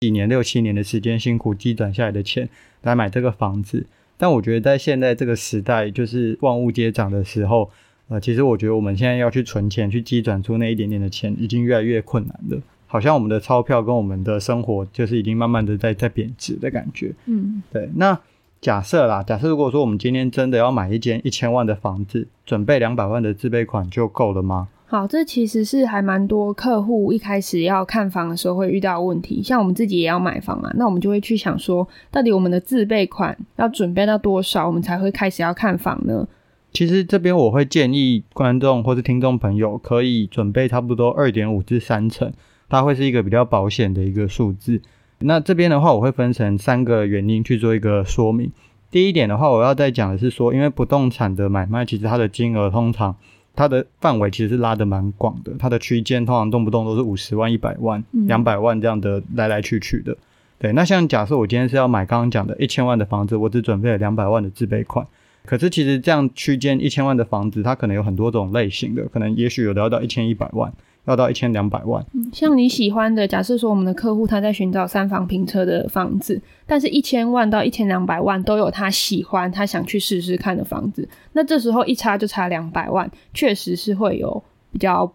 几年六七年的时间，辛苦积攒下来的钱来买这个房子，但我觉得在现在这个时代，就是万物皆涨的时候，呃，其实我觉得我们现在要去存钱，去积攒出那一点点的钱，已经越来越困难了。好像我们的钞票跟我们的生活，就是已经慢慢的在在贬值的感觉。嗯，对。那假设啦，假设如果说我们今天真的要买一间一千万的房子，准备两百万的自备款就够了吗？好，这其实是还蛮多客户一开始要看房的时候会遇到问题。像我们自己也要买房啊，那我们就会去想说，到底我们的自备款要准备到多少，我们才会开始要看房呢？其实这边我会建议观众或是听众朋友可以准备差不多二点五至三成，它会是一个比较保险的一个数字。那这边的话，我会分成三个原因去做一个说明。第一点的话，我要再讲的是说，因为不动产的买卖，其实它的金额通常。它的范围其实是拉得蛮广的，它的区间通常动不动都是五十万、一百万、两百万这样的来来去去的。对，那像假设我今天是要买刚刚讲的一千万的房子，我只准备了两百万的自备款。可是其实这样区间一千万的房子，它可能有很多种类型的，可能也许有的要到一千一百万。要到一千两百万。像你喜欢的，假设说我们的客户他在寻找三房平车的房子，但是一千万到一千两百万都有他喜欢、他想去试试看的房子，那这时候一差就差两百万，确实是会有比较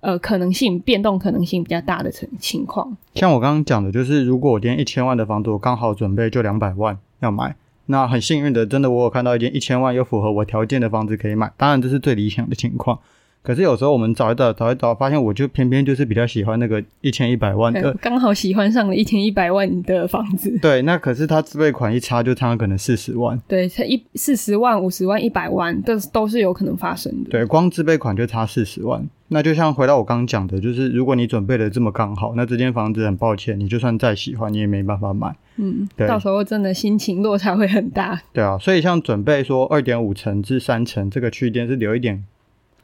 呃可能性变动可能性比较大的情情况。像我刚刚讲的，就是如果我今天一千万的房子，我刚好准备就两百万要买，那很幸运的，真的我有看到一间一千万又符合我条件的房子可以买，当然这是最理想的情况。可是有时候我们找一找找一找，发现我就偏偏就是比较喜欢那个一千一百万的，刚好喜欢上了一千一百万的房子。对，那可是它自备款一差就差可能四十万。对，才一四十万、五十万、一百万，都都是有可能发生的。对，光自备款就差四十万。那就像回到我刚刚讲的，就是如果你准备的这么刚好，那这间房子很抱歉，你就算再喜欢，你也没办法买。嗯，对，到时候真的心情落差会很大。对啊，所以像准备说二点五成至三成这个区间是留一点。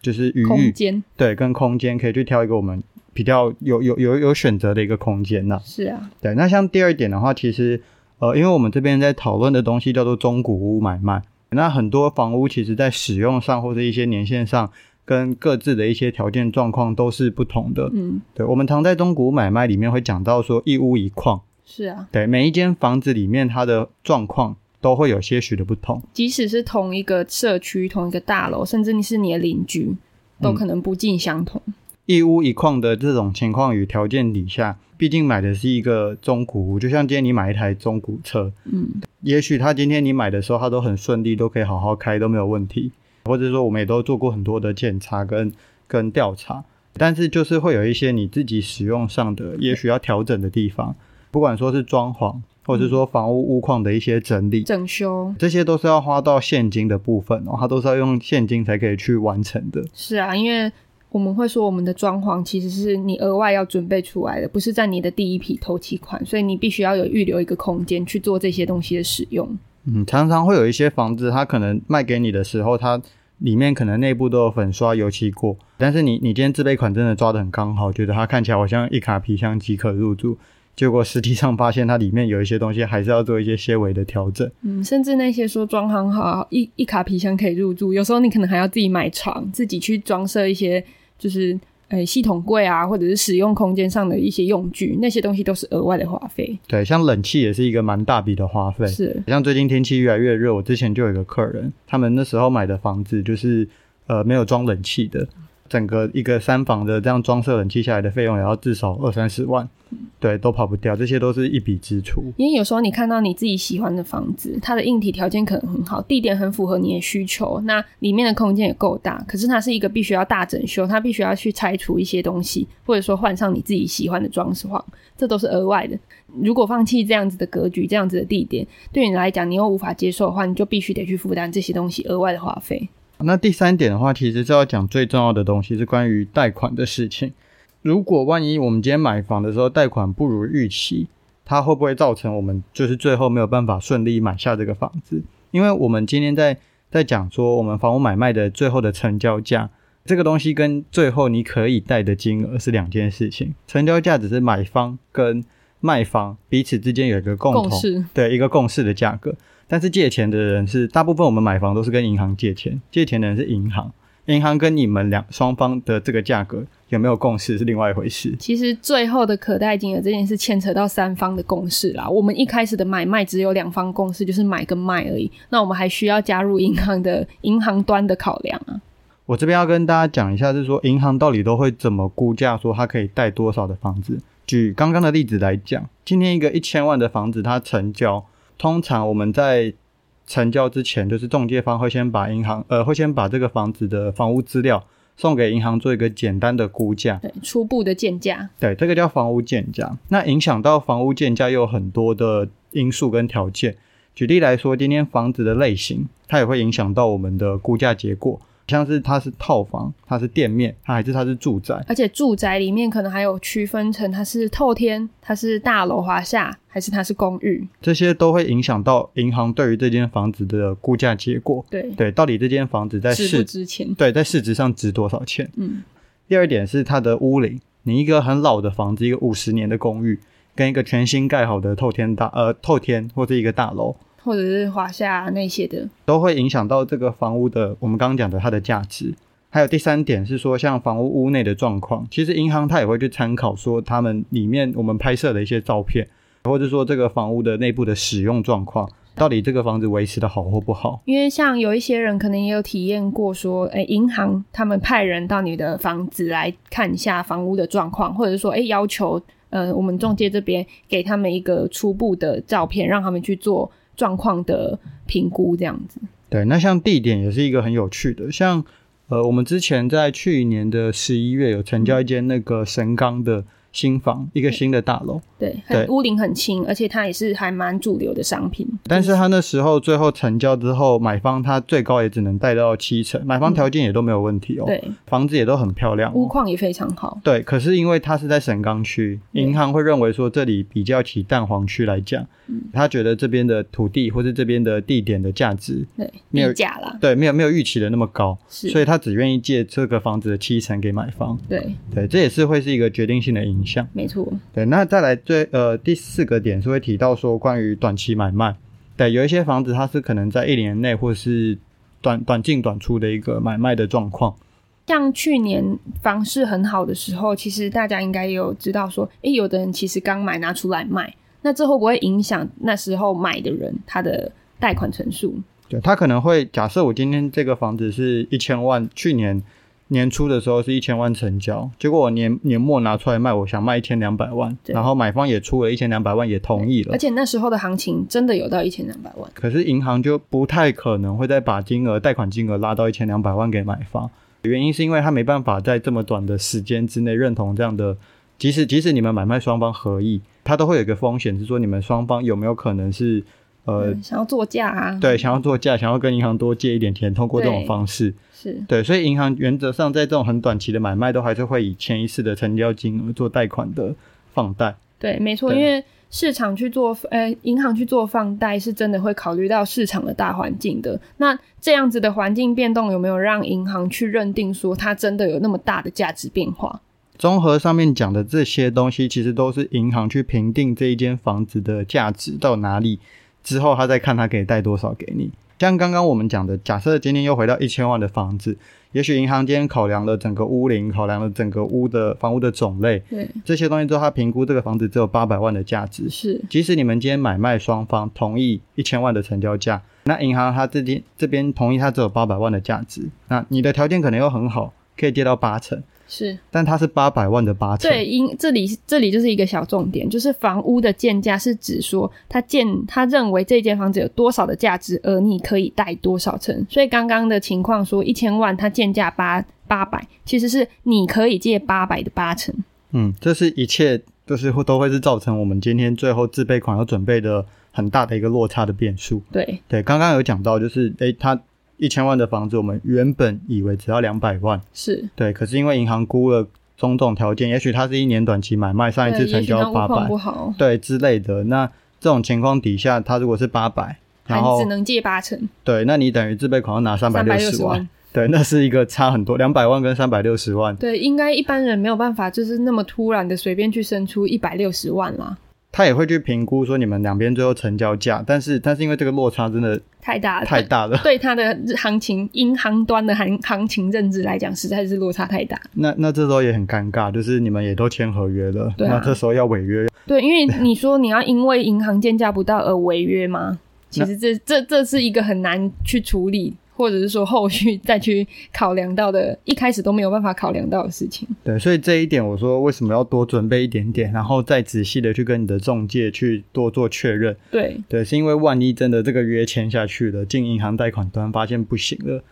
就是余裕，空间，对，跟空间可以去挑一个我们比较有有有有选择的一个空间呐。是啊，对。那像第二点的话，其实呃，因为我们这边在讨论的东西叫做中古屋买卖，那很多房屋其实在使用上或者一些年限上，跟各自的一些条件状况都是不同的。嗯，对。我们常在中古屋买卖里面会讲到说一屋一况。是啊，对，每一间房子里面它的状况。都会有些许的不同，即使是同一个社区、同一个大楼，甚至你是你的邻居，都可能不尽相同。嗯、一屋一况的这种情况与条件底下，毕竟买的是一个中古屋，就像今天你买一台中古车，嗯，也许他今天你买的时候，他都很顺利，都可以好好开，都没有问题，或者说我们也都做过很多的检查跟跟调查，但是就是会有一些你自己使用上的，也许要调整的地方，不管说是装潢。或者是说房屋屋况的一些整理、整修，这些都是要花到现金的部分哦，它都是要用现金才可以去完成的。是啊，因为我们会说，我们的装潢其实是你额外要准备出来的，不是在你的第一批头期款，所以你必须要有预留一个空间去做这些东西的使用。嗯，常常会有一些房子，它可能卖给你的时候，它里面可能内部都有粉刷油漆过，但是你你今天自备款真的抓的很刚好，觉得它看起来好像一卡皮箱即可入住。结果实际上发现它里面有一些东西，还是要做一些些微的调整。嗯，甚至那些说装潢好一一卡皮箱可以入住，有时候你可能还要自己买床，自己去装设一些，就是呃系统柜啊，或者是使用空间上的一些用具，那些东西都是额外的花费。对，像冷气也是一个蛮大笔的花费。是，像最近天气越来越热，我之前就有一个客人，他们那时候买的房子就是呃没有装冷气的。整个一个三房的这样装设冷气下来的费用也要至少二三十万，对，都跑不掉，这些都是一笔支出。因为有时候你看到你自己喜欢的房子，它的硬体条件可能很好，地点很符合你的需求，那里面的空间也够大，可是它是一个必须要大整修，它必须要去拆除一些东西，或者说换上你自己喜欢的装饰潢，这都是额外的。如果放弃这样子的格局、这样子的地点，对你来讲你又无法接受的话，你就必须得去负担这些东西额外的花费。那第三点的话，其实是要讲最重要的东西，是关于贷款的事情。如果万一我们今天买房的时候贷款不如预期，它会不会造成我们就是最后没有办法顺利买下这个房子？因为我们今天在在讲说我们房屋买卖的最后的成交价，这个东西跟最后你可以贷的金额是两件事情。成交价只是买方跟卖方彼此之间有一个共同共识，对一个共识的价格。但是借钱的人是大部分，我们买房都是跟银行借钱，借钱的人是银行，银行跟你们两双方的这个价格有没有共识是另外一回事。其实最后的可贷金额这件事牵扯到三方的共识啦。我们一开始的买卖只有两方共识，就是买跟卖而已。那我们还需要加入银行的银行端的考量啊。我这边要跟大家讲一下，就是说银行到底都会怎么估价，说它可以贷多少的房子。举刚刚的例子来讲，今天一个一千万的房子它成交。通常我们在成交之前，就是中介方会先把银行呃会先把这个房子的房屋资料送给银行做一个简单的估价，对，初步的建价，对，这个叫房屋建价。那影响到房屋建价又有很多的因素跟条件。举例来说，今天房子的类型，它也会影响到我们的估价结果。像是它是套房，它是店面，它还是它是住宅，而且住宅里面可能还有区分成它是透天，它是大楼华夏，还是它是公寓，这些都会影响到银行对于这间房子的估价结果。对对，到底这间房子在市值钱？对，在市值上值多少钱？嗯。第二点是它的屋龄，你一个很老的房子，一个五十年的公寓，跟一个全新盖好的透天大呃透天或者一个大楼。或者是华夏那些的，都会影响到这个房屋的，我们刚刚讲的它的价值。还有第三点是说，像房屋屋内的状况，其实银行它也会去参考说，他们里面我们拍摄的一些照片，或者说这个房屋的内部的使用状况，到底这个房子维持的好或不好。因为像有一些人可能也有体验过说，诶，银行他们派人到你的房子来看一下房屋的状况，或者是说，诶，要求呃我们中介这边给他们一个初步的照片，让他们去做。状况的评估这样子，对，那像地点也是一个很有趣的，像呃，我们之前在去年的十一月有成交一间那个神冈的。新房一个新的大楼，对，对，屋龄很轻，而且它也是还蛮主流的商品。但是它那时候最后成交之后，买方他最高也只能贷到七成，买方条件也都没有问题哦。对，房子也都很漂亮，屋况也非常好。对，可是因为它是在神冈区，银行会认为说这里比较起蛋黄区来讲，他觉得这边的土地或是这边的地点的价值，对，没有价了，对，没有没有预期的那么高，是，所以他只愿意借这个房子的七成给买方。对，对，这也是会是一个决定性的影响。没错，对，那再来最呃第四个点是会提到说关于短期买卖，对，有一些房子它是可能在一年内或是短短进短出的一个买卖的状况。像去年房市很好的时候，其实大家应该也有知道说，诶，有的人其实刚买拿出来卖，那这会不会影响那时候买的人他的贷款成数？对，他可能会假设我今天这个房子是一千万，去年。年初的时候是一千万成交，结果我年年末拿出来卖，我想卖一千两百万，然后买方也出了一千两百万，也同意了。而且那时候的行情真的有到一千两百万，可是银行就不太可能会再把金额贷款金额拉到一千两百万给买方，原因是因为他没办法在这么短的时间之内认同这样的，即使即使你们买卖双方合意，他都会有一个风险，是说你们双方有没有可能是。呃，想要作价啊？对，想要作价，想要跟银行多借一点钱，通过这种方式是对，所以银行原则上在这种很短期的买卖，都还是会以前一次的成交金额做贷款的放贷。对，没错，因为市场去做，呃，银行去做放贷，是真的会考虑到市场的大环境的。那这样子的环境变动，有没有让银行去认定说它真的有那么大的价值变化？综合上面讲的这些东西，其实都是银行去评定这一间房子的价值到哪里。之后他再看他可以贷多少给你，像刚刚我们讲的，假设今天又回到一千万的房子，也许银行今天考量了整个屋龄，考量了整个屋的房屋的种类，对这些东西之后，他评估这个房子只有八百万的价值。是，即使你们今天买卖双方同意一千万的成交价，那银行他这边这边同意他只有八百万的价值，那你的条件可能又很好，可以跌到八成。是，但它是八百万的八成。对，因这里这里就是一个小重点，就是房屋的建价是指说他建他认为这间房子有多少的价值，而你可以贷多少成。所以刚刚的情况说一千万，他建价八八百，其实是你可以借八百的八成。嗯，这是一切都是会都会是造成我们今天最后自备款要准备的很大的一个落差的变数。对对，刚刚有讲到就是诶，他。一千万的房子，我们原本以为只要两百万，是。对，可是因为银行估了种种条件，也许它是一年短期买卖，上一次成交八百，对之类的。那这种情况底下，它如果是八百，然后只能借八成，对，那你等于自备款要拿三百六十万，对，那是一个差很多，两百万跟三百六十万，对，应该一般人没有办法，就是那么突然的随便去生出一百六十万啦。他也会去评估说你们两边最后成交价，但是但是因为这个落差真的太大了，太大了，对他的行情银行端的行行情认知来讲，实在是落差太大。那那这时候也很尴尬，就是你们也都签合约了，对啊，那这时候要违约，对，因为你说你要因为银行建价不到而违约吗？其实这这这是一个很难去处理。或者是说后续 再去考量到的，一开始都没有办法考量到的事情。对，所以这一点我说为什么要多准备一点点，然后再仔细的去跟你的中介去多做确认。对对，是因为万一真的这个约签下去了，进银行贷款端发现不行了。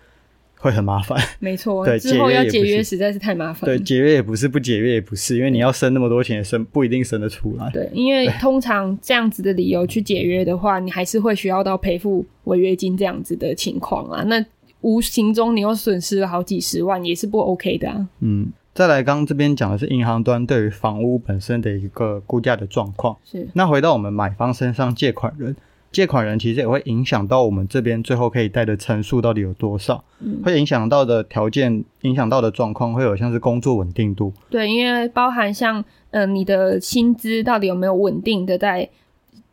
会很麻烦，没错。对，之后要解约实在是太麻烦。对，解约也不是，不解约也不是，因为你要生那么多钱，生不一定生得出来。对，因为通常这样子的理由去解约的话，你还是会需要到赔付违约金这样子的情况啊。那无形中你又损失了好几十万，也是不 OK 的啊。嗯，再来，刚刚这边讲的是银行端对于房屋本身的一个估价的状况。是。那回到我们买方身上，借款人。借款人其实也会影响到我们这边最后可以贷的层数到底有多少，嗯、会影响到的条件、影响到的状况会有像是工作稳定度，对，因为包含像嗯、呃、你的薪资到底有没有稳定的在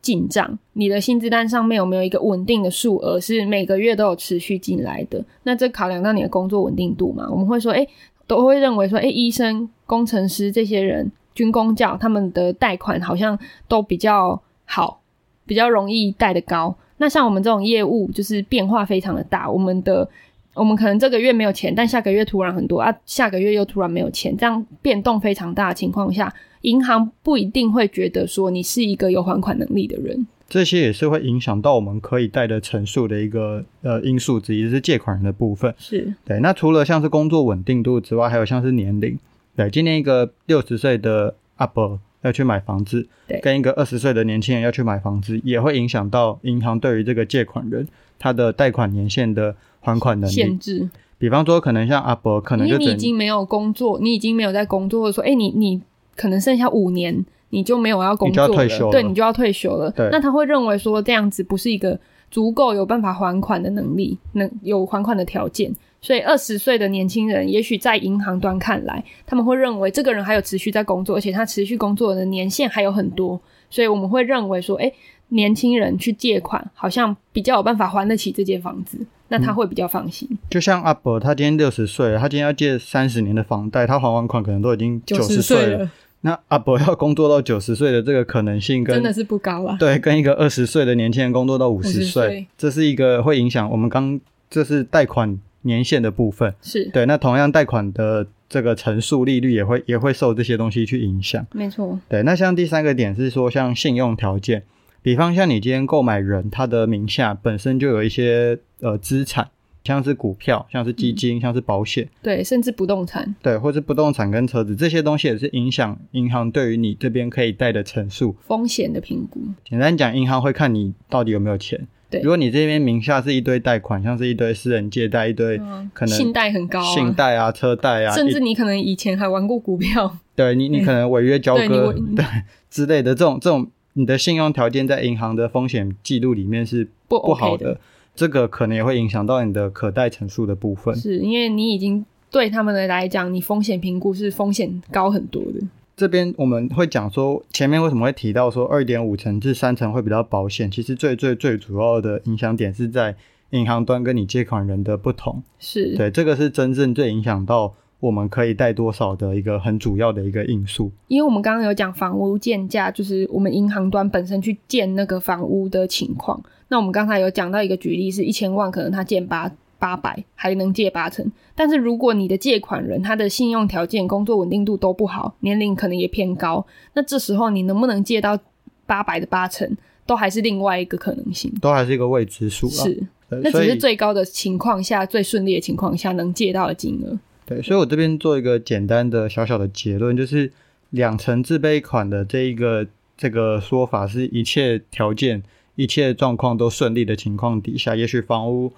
进账，你的薪资单上面有没有一个稳定的数额是每个月都有持续进来的，那这考量到你的工作稳定度嘛，我们会说，诶，都会认为说，诶，医生、工程师这些人，军工教他们的贷款好像都比较好。比较容易贷的高，那像我们这种业务就是变化非常的大，我们的我们可能这个月没有钱，但下个月突然很多啊，下个月又突然没有钱，这样变动非常大的情况下，银行不一定会觉得说你是一个有还款能力的人，这些也是会影响到我们可以贷的成数的一个呃因素之一，是借款人的部分。是对，那除了像是工作稳定度之外，还有像是年龄，对，今年一个六十岁的阿伯。要去买房子，跟一个二十岁的年轻人要去买房子，也会影响到银行对于这个借款人他的贷款年限的还款能力限制。比方说，可能像阿伯，可能就你已经没有工作，你已经没有在工作，或者说，哎、欸，你你可能剩下五年，你就没有要工作了，你就要退休了，对，你就要退休了。对，那他会认为说这样子不是一个足够有办法还款的能力，能有还款的条件。所以二十岁的年轻人，也许在银行端看来，他们会认为这个人还有持续在工作，而且他持续工作的年限还有很多，所以我们会认为说，诶，年轻人去借款好像比较有办法还得起这间房子，那他会比较放心。嗯、就像阿伯，他今天六十岁了，他今天要借三十年的房贷，他还完款可能都已经九十岁了。那阿伯要工作到九十岁的这个可能性跟，跟真的是不高啊。对，跟一个二十岁的年轻人工作到五十岁，这是一个会影响我们刚，这是贷款。年限的部分是对，那同样贷款的这个乘数利率也会也会受这些东西去影响，没错。对，那像第三个点是说，像信用条件，比方像你今天购买人他的名下本身就有一些呃资产，像是股票，像是基金，嗯、像是保险，对，甚至不动产，对，或是不动产跟车子这些东西也是影响银行对于你这边可以贷的成数风险的评估。简单讲，银行会看你到底有没有钱。对，如果你这边名下是一堆贷款，像是一堆私人借贷，一堆可能信贷很高，信贷啊、车贷啊，甚至你可能以前还玩过股票，对你，你可能违约交割，对 之类的这种这种，你的信用条件在银行的风险记录里面是不不好的，这个可能也会影响到你的可贷成数的部分，是因为你已经对他们的来讲，你风险评估是风险高很多的。这边我们会讲说，前面为什么会提到说二点五成至三成会比较保险？其实最最最主要的影响点是在银行端跟你借款人的不同，是对这个是真正最影响到我们可以贷多少的一个很主要的一个因素。因为我们刚刚有讲房屋建价，就是我们银行端本身去建那个房屋的情况。那我们刚才有讲到一个举例是一千万，可能他建八。八百还能借八成，但是如果你的借款人他的信用条件、工作稳定度都不好，年龄可能也偏高，那这时候你能不能借到八百的八成，都还是另外一个可能性，都还是一个未知数。是，那只是最高的情况下、最顺利的情况下能借到的金额。对，所以我这边做一个简单的小小的结论，就是两成自备款的这一个这个说法，是一切条件、一切状况都顺利的情况底下，也许房屋。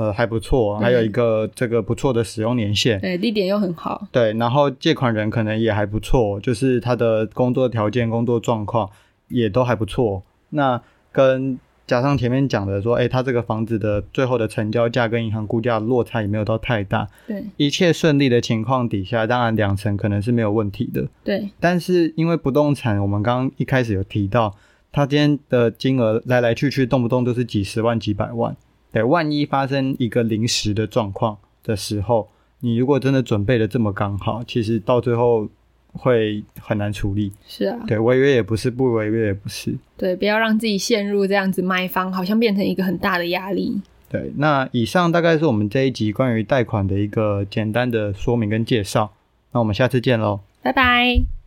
呃还不错，还有一个这个不错的使用年限，对，地点又很好，对，然后借款人可能也还不错，就是他的工作条件、工作状况也都还不错。那跟加上前面讲的说，哎，他这个房子的最后的成交价跟银行估价落差也没有到太大，对，一切顺利的情况底下，当然两成可能是没有问题的，对。但是因为不动产，我们刚刚一开始有提到，他今天的金额来来去去，动不动都是几十万、几百万，对，万一发生一个临时的状况的时候，你如果真的准备的这么刚好，其实到最后。会很难处理，是啊，对，违约也不是，不违约也不是，对，不要让自己陷入这样子卖方，好像变成一个很大的压力。对，那以上大概是我们这一集关于贷款的一个简单的说明跟介绍，那我们下次见喽，拜拜。